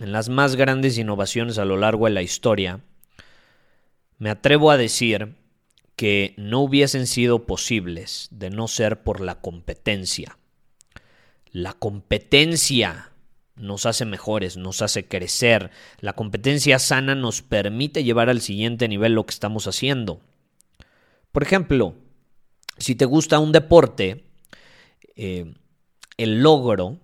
en las más grandes innovaciones a lo largo de la historia, me atrevo a decir que no hubiesen sido posibles de no ser por la competencia. La competencia nos hace mejores, nos hace crecer. La competencia sana nos permite llevar al siguiente nivel lo que estamos haciendo. Por ejemplo, si te gusta un deporte, eh, el logro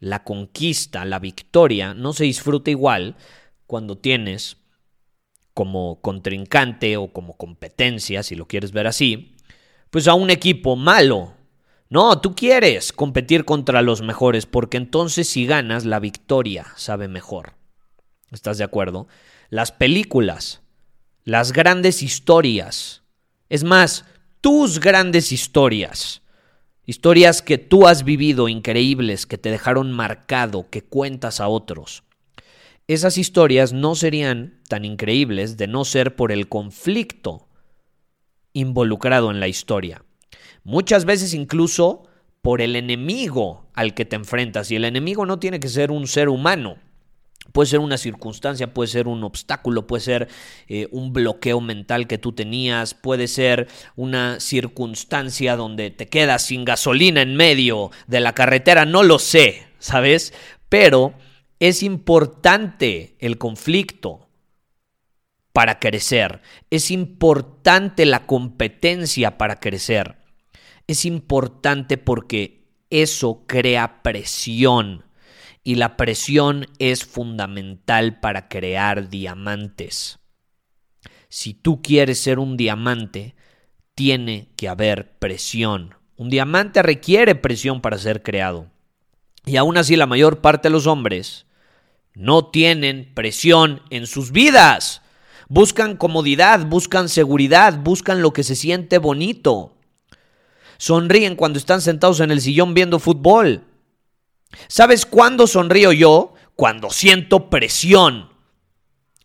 la conquista, la victoria, no se disfruta igual cuando tienes como contrincante o como competencia, si lo quieres ver así, pues a un equipo malo. No, tú quieres competir contra los mejores porque entonces si ganas la victoria sabe mejor. ¿Estás de acuerdo? Las películas, las grandes historias, es más, tus grandes historias Historias que tú has vivido increíbles, que te dejaron marcado, que cuentas a otros. Esas historias no serían tan increíbles de no ser por el conflicto involucrado en la historia. Muchas veces incluso por el enemigo al que te enfrentas. Y el enemigo no tiene que ser un ser humano. Puede ser una circunstancia, puede ser un obstáculo, puede ser eh, un bloqueo mental que tú tenías, puede ser una circunstancia donde te quedas sin gasolina en medio de la carretera, no lo sé, ¿sabes? Pero es importante el conflicto para crecer, es importante la competencia para crecer, es importante porque eso crea presión y la presión es fundamental para crear diamantes. Si tú quieres ser un diamante, tiene que haber presión. Un diamante requiere presión para ser creado. Y aún así la mayor parte de los hombres no tienen presión en sus vidas. Buscan comodidad, buscan seguridad, buscan lo que se siente bonito. Sonríen cuando están sentados en el sillón viendo fútbol. ¿Sabes cuándo sonrío yo? Cuando siento presión.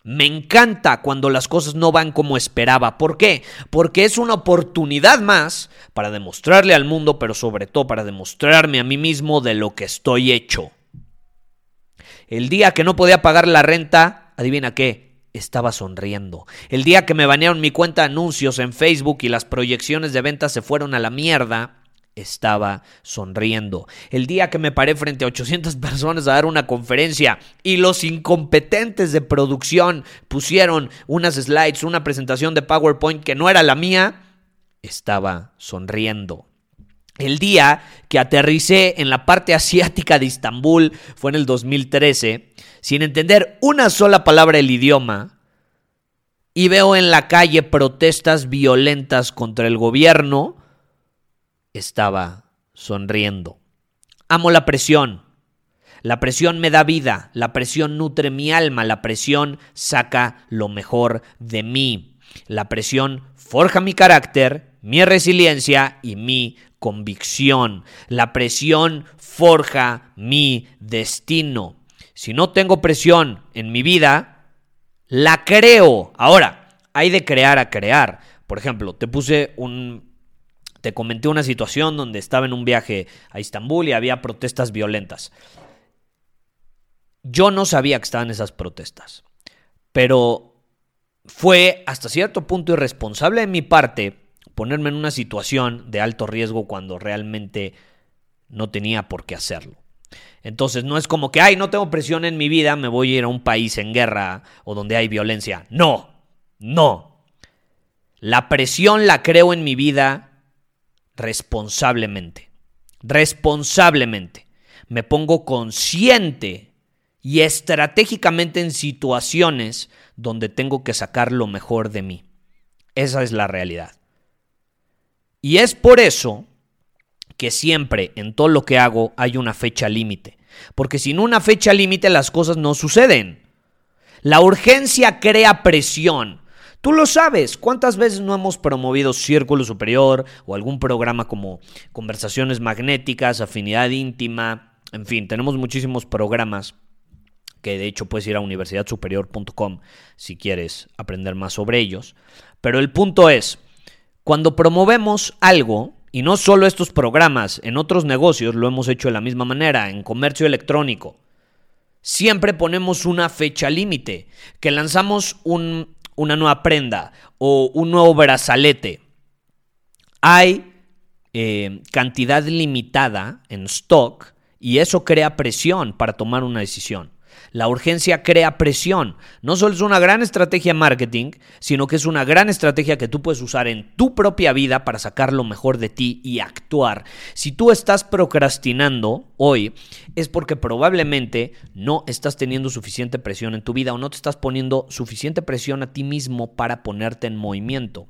Me encanta cuando las cosas no van como esperaba. ¿Por qué? Porque es una oportunidad más para demostrarle al mundo, pero sobre todo para demostrarme a mí mismo de lo que estoy hecho. El día que no podía pagar la renta, adivina qué, estaba sonriendo. El día que me banearon mi cuenta de anuncios en Facebook y las proyecciones de ventas se fueron a la mierda, estaba sonriendo. El día que me paré frente a 800 personas a dar una conferencia y los incompetentes de producción pusieron unas slides, una presentación de PowerPoint que no era la mía, estaba sonriendo. El día que aterricé en la parte asiática de Istambul fue en el 2013, sin entender una sola palabra del idioma, y veo en la calle protestas violentas contra el gobierno, estaba sonriendo. Amo la presión. La presión me da vida, la presión nutre mi alma, la presión saca lo mejor de mí. La presión forja mi carácter, mi resiliencia y mi convicción. La presión forja mi destino. Si no tengo presión en mi vida, la creo. Ahora, hay de crear a crear. Por ejemplo, te puse un te comenté una situación donde estaba en un viaje a Estambul y había protestas violentas. Yo no sabía que estaban esas protestas, pero fue hasta cierto punto irresponsable de mi parte ponerme en una situación de alto riesgo cuando realmente no tenía por qué hacerlo. Entonces no es como que, ay, no tengo presión en mi vida, me voy a ir a un país en guerra o donde hay violencia. No, no. La presión la creo en mi vida responsablemente. Responsablemente. Me pongo consciente y estratégicamente en situaciones donde tengo que sacar lo mejor de mí. Esa es la realidad. Y es por eso que siempre en todo lo que hago hay una fecha límite. Porque sin una fecha límite las cosas no suceden. La urgencia crea presión. Tú lo sabes, ¿cuántas veces no hemos promovido Círculo Superior o algún programa como Conversaciones Magnéticas, Afinidad Íntima? En fin, tenemos muchísimos programas que de hecho puedes ir a universidadsuperior.com si quieres aprender más sobre ellos. Pero el punto es, cuando promovemos algo, y no solo estos programas, en otros negocios lo hemos hecho de la misma manera, en comercio electrónico. Siempre ponemos una fecha límite, que lanzamos una nueva prenda o un nuevo brazalete. Hay eh, cantidad limitada en stock y eso crea presión para tomar una decisión. La urgencia crea presión. No solo es una gran estrategia marketing, sino que es una gran estrategia que tú puedes usar en tu propia vida para sacar lo mejor de ti y actuar. Si tú estás procrastinando hoy, es porque probablemente no estás teniendo suficiente presión en tu vida o no te estás poniendo suficiente presión a ti mismo para ponerte en movimiento.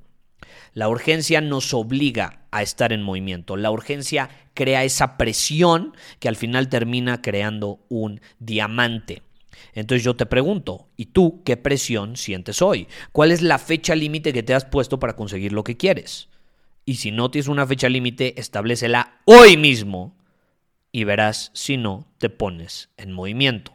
La urgencia nos obliga a estar en movimiento. La urgencia crea esa presión que al final termina creando un diamante. Entonces yo te pregunto, ¿y tú qué presión sientes hoy? ¿Cuál es la fecha límite que te has puesto para conseguir lo que quieres? Y si no tienes una fecha límite, establecela hoy mismo y verás si no te pones en movimiento.